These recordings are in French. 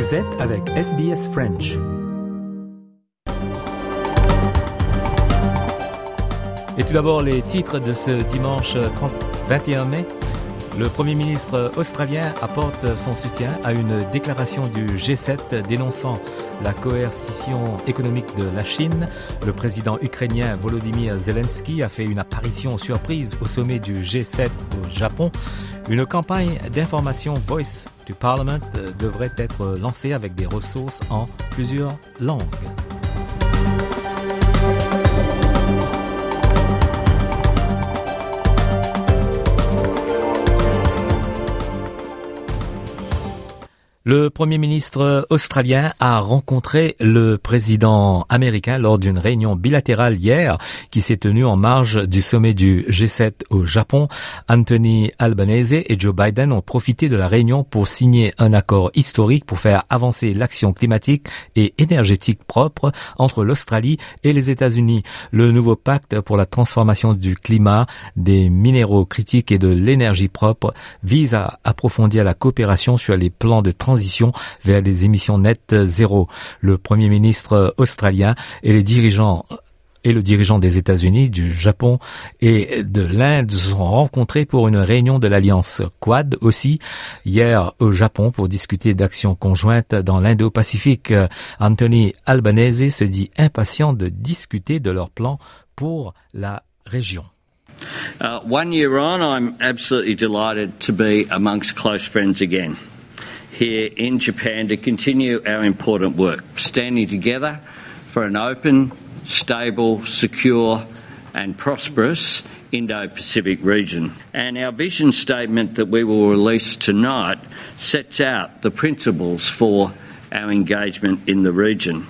Vous êtes avec SBS French. Et tout d'abord les titres de ce dimanche 21 mai. Le Premier ministre australien apporte son soutien à une déclaration du G7 dénonçant la coercition économique de la Chine. Le président ukrainien Volodymyr Zelensky a fait une apparition surprise au sommet du G7 au Japon. Une campagne d'information Voice du Parliament devrait être lancée avec des ressources en plusieurs langues. Le Premier ministre australien a rencontré le président américain lors d'une réunion bilatérale hier qui s'est tenue en marge du sommet du G7 au Japon. Anthony Albanese et Joe Biden ont profité de la réunion pour signer un accord historique pour faire avancer l'action climatique et énergétique propre entre l'Australie et les États-Unis. Le nouveau pacte pour la transformation du climat, des minéraux critiques et de l'énergie propre vise à approfondir la coopération sur les plans de transition vers des émissions nettes zéro. Le Premier ministre australien et le dirigeant des États-Unis, du Japon et de l'Inde se sont rencontrés pour une réunion de l'Alliance Quad aussi hier au Japon pour discuter d'actions conjointes dans l'Indo-Pacifique. Anthony Albanese se dit impatient de discuter de leurs plans pour la région. Uh, one year on, I'm absolutely delighted to be amongst close friends again. Here in Japan to continue our important work, standing together for an open, stable, secure, and prosperous Indo Pacific region. And our vision statement that we will release tonight sets out the principles for our engagement in the region.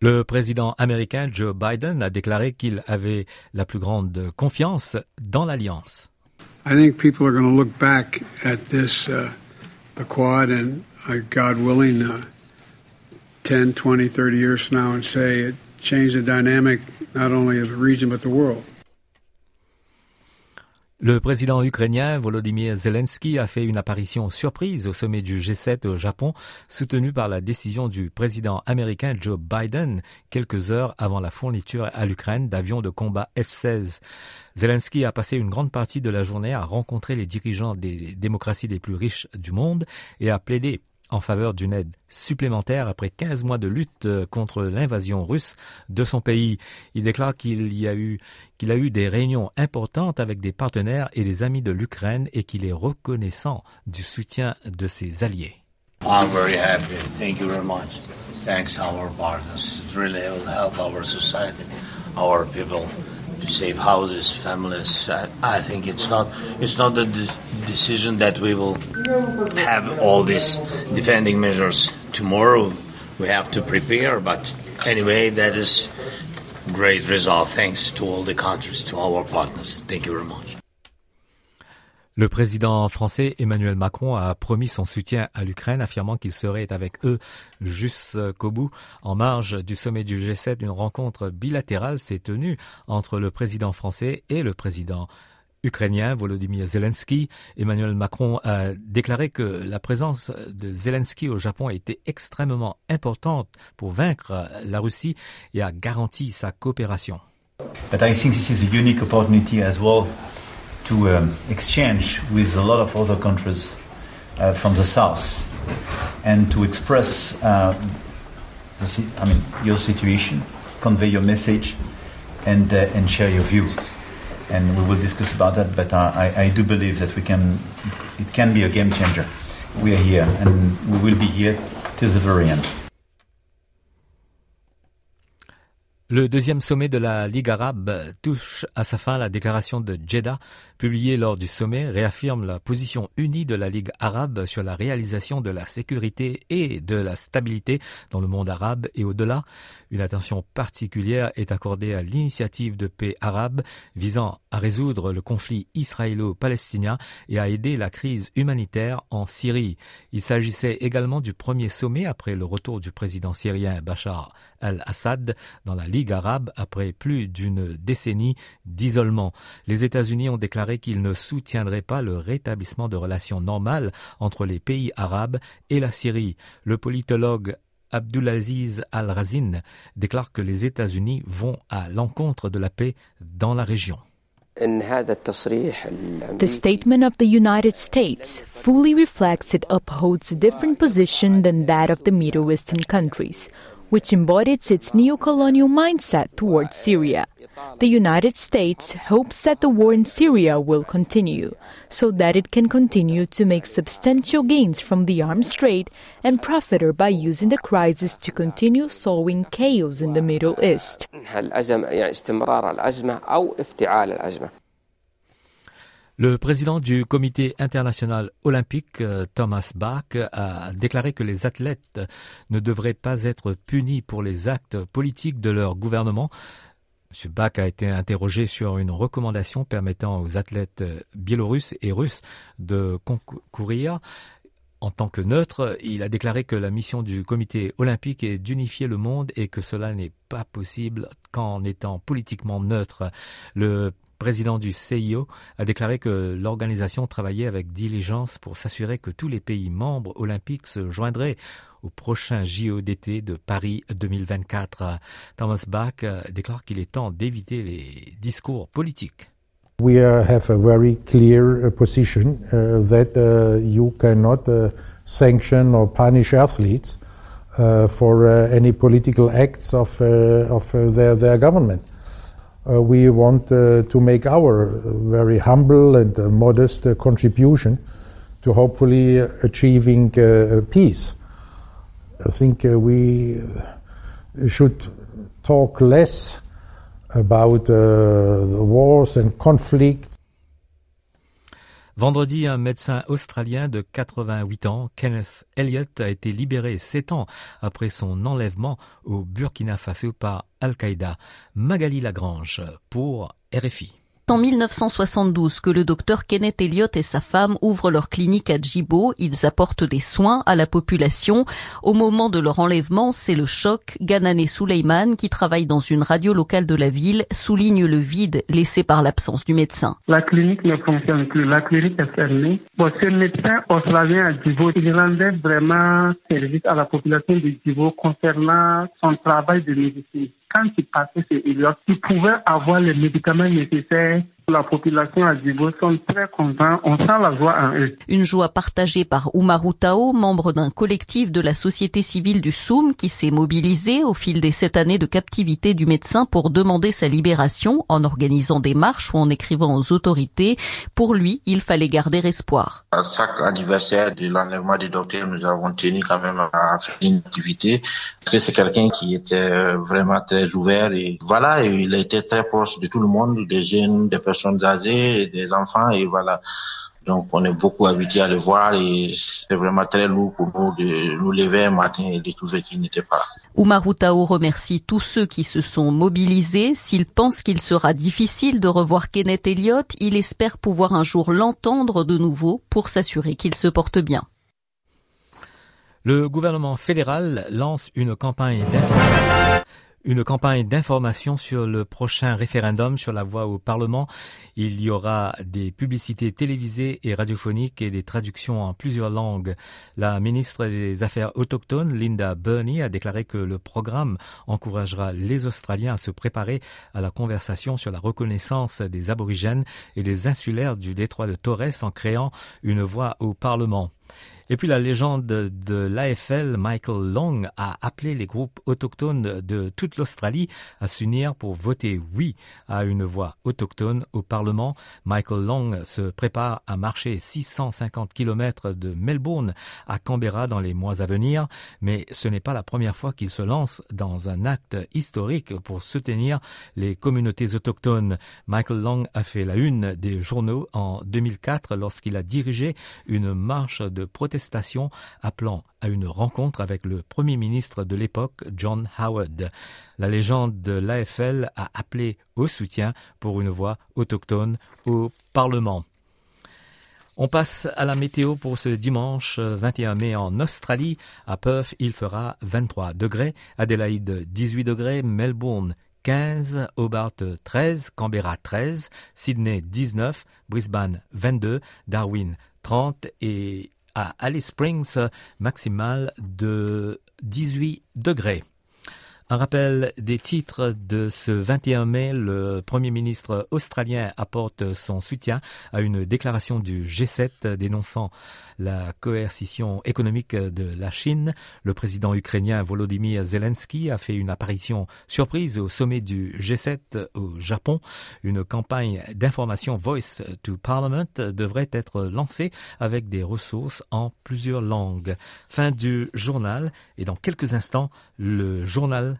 Le président américain Joe Biden a déclaré qu'il avait la plus grande confiance dans l'alliance. I think people are going to look back at this, uh, the Quad, and uh, God willing, uh, 10, 20, 30 years from now, and say it changed the dynamic not only of the region but the world. Le président ukrainien Volodymyr Zelensky a fait une apparition surprise au sommet du G7 au Japon, soutenu par la décision du président américain Joe Biden quelques heures avant la fourniture à l'Ukraine d'avions de combat F-16. Zelensky a passé une grande partie de la journée à rencontrer les dirigeants des démocraties les plus riches du monde et à plaider en faveur d'une aide supplémentaire après 15 mois de lutte euh, contre l'invasion russe de son pays. Il déclare qu'il y a eu qu'il a eu des réunions importantes avec des partenaires et des amis de l'Ukraine et qu'il est reconnaissant du soutien de ses alliés. I'm very happy. Thank you very much. Thanks our partners. It really will help our society, our people to save houses, families. I, I think it's not it's not the decision that we will have all these defending measures tomorrow. We have to prepare, but anyway, that is great result. Thanks to all the countries, to our partners. Thank you very much. Le président français Emmanuel Macron a promis son soutien à l'Ukraine, affirmant qu'il serait avec eux jusqu'au bout. En marge du sommet du G7, une rencontre bilatérale s'est tenue entre le président français et le président ukrainien Volodymyr Zelensky. Emmanuel Macron a déclaré que la présence de Zelensky au Japon a été extrêmement importante pour vaincre la Russie et a garanti sa coopération. But I think this is a unique opportunity as well to um, exchange with a lot of other countries uh, from the south and to express uh, the, I mean, your situation, convey your message, and, uh, and share your view. And we will discuss about that, but I, I do believe that we can, it can be a game changer. We are here, and we will be here till the very end. Le deuxième sommet de la Ligue arabe touche à sa fin. La déclaration de Jeddah, publiée lors du sommet, réaffirme la position unie de la Ligue arabe sur la réalisation de la sécurité et de la stabilité dans le monde arabe et au-delà. Une attention particulière est accordée à l'initiative de paix arabe visant à résoudre le conflit israélo-palestinien et à aider la crise humanitaire en Syrie. Il s'agissait également du premier sommet après le retour du président syrien Bachar al-Assad dans la Ligue Ligue arabe après plus d'une décennie d'isolement. Les États-Unis ont déclaré qu'ils ne soutiendraient pas le rétablissement de relations normales entre les pays arabes et la Syrie. Le politologue Abdulaziz Al-Razin déclare que les États-Unis vont à l'encontre de la paix dans la région. The statement of the United States fully reflects it upholds a different position than that of the Middle Eastern countries, which embodies its neo-colonial mindset towards Syria. The United States hopes that the war in Syria will continue, so that it can continue to make substantial gains from the arms trade and profit by using the crisis to continue sowing chaos in the Middle East. Le président du comité international olympique, euh, Thomas Bach, a déclaré que les athlètes ne devraient pas être punis pour les actes politiques de leur gouvernement. M. Bach a été interrogé sur une recommandation permettant aux athlètes biélorusses et russes de concourir. En tant que neutre, il a déclaré que la mission du comité olympique est d'unifier le monde et que cela n'est pas possible qu'en étant politiquement neutre. Président du CIO, a déclaré que l'organisation travaillait avec diligence pour s'assurer que tous les pays membres olympiques se joindraient au prochain JO d'été de Paris 2024. Thomas Bach déclare qu'il est temps d'éviter les discours politiques. We uh, have a very clear uh, position uh, that you cannot sanction or punish athletes for any political acts of, of their, their government. Uh, we want uh, to make our very humble and uh, modest uh, contribution to hopefully achieving uh, peace. I think uh, we should talk less about the wars and conflicts Vendredi, un médecin australien de 88 ans, Kenneth Elliott, a été libéré sept ans après son enlèvement au Burkina Faso par Al-Qaïda. Magali Lagrange pour RFI en 1972 que le docteur Kenneth Elliott et sa femme ouvrent leur clinique à Djibo. Ils apportent des soins à la population. Au moment de leur enlèvement, c'est le choc. Ganane Souleyman, qui travaille dans une radio locale de la ville, souligne le vide laissé par l'absence du médecin. La clinique ne fonctionne plus. La clinique est fermée. Bon, ce médecin australien à Djibo, il rendait vraiment service à la population de Djibo concernant son travail de médecine quand il passait chez Eliott, il pouvait avoir les médicaments nécessaires la population à Djibo sont très contents. On sent la joie en eux. Une joie partagée par Oumarou Tao, membre d'un collectif de la société civile du Soum qui s'est mobilisé au fil des sept années de captivité du médecin pour demander sa libération en organisant des marches ou en écrivant aux autorités. Pour lui, il fallait garder espoir. À chaque anniversaire de l'enlèvement du docteur, nous avons tenu quand même à faire une activité. Parce que c'est quelqu'un qui était vraiment très ouvert et voilà, il était très proche de tout le monde, des jeunes, des personnes personnes âgées, des enfants et voilà. Donc on est beaucoup habitué à le voir et c'est vraiment très lourd pour nous de nous lever un matin et de trouver qu'il n'était pas. Oumarou Tao remercie tous ceux qui se sont mobilisés. S'il pense qu'il sera difficile de revoir Kenneth Elliott, il espère pouvoir un jour l'entendre de nouveau pour s'assurer qu'il se porte bien. Le gouvernement fédéral lance une campagne une campagne d'information sur le prochain référendum sur la voie au Parlement. Il y aura des publicités télévisées et radiophoniques et des traductions en plusieurs langues. La ministre des Affaires autochtones, Linda Burney, a déclaré que le programme encouragera les Australiens à se préparer à la conversation sur la reconnaissance des aborigènes et des insulaires du détroit de Torres en créant une voie au Parlement. Et puis la légende de l'AFL, Michael Long, a appelé les groupes autochtones de toute l'Australie à s'unir pour voter oui à une voix autochtone au Parlement. Michael Long se prépare à marcher 650 km de Melbourne à Canberra dans les mois à venir, mais ce n'est pas la première fois qu'il se lance dans un acte historique pour soutenir les communautés autochtones. Michael Long a fait la une des journaux en 2004 lorsqu'il a dirigé une marche protestation appelant à une rencontre avec le Premier ministre de l'époque, John Howard. La légende de l'AFL a appelé au soutien pour une voix autochtone au Parlement. On passe à la météo pour ce dimanche 21 mai en Australie. À Perth, il fera 23 degrés, Adélaïde 18 degrés, Melbourne 15, Hobart 13, Canberra 13, Sydney 19, Brisbane 22, Darwin 30 et à Alice Springs, maximale de 18 degrés. Un rappel des titres de ce 21 mai, le Premier ministre australien apporte son soutien à une déclaration du G7 dénonçant la coercition économique de la Chine. Le président ukrainien Volodymyr Zelensky a fait une apparition surprise au sommet du G7 au Japon. Une campagne d'information Voice to Parliament devrait être lancée avec des ressources en plusieurs langues. Fin du journal et dans quelques instants, le journal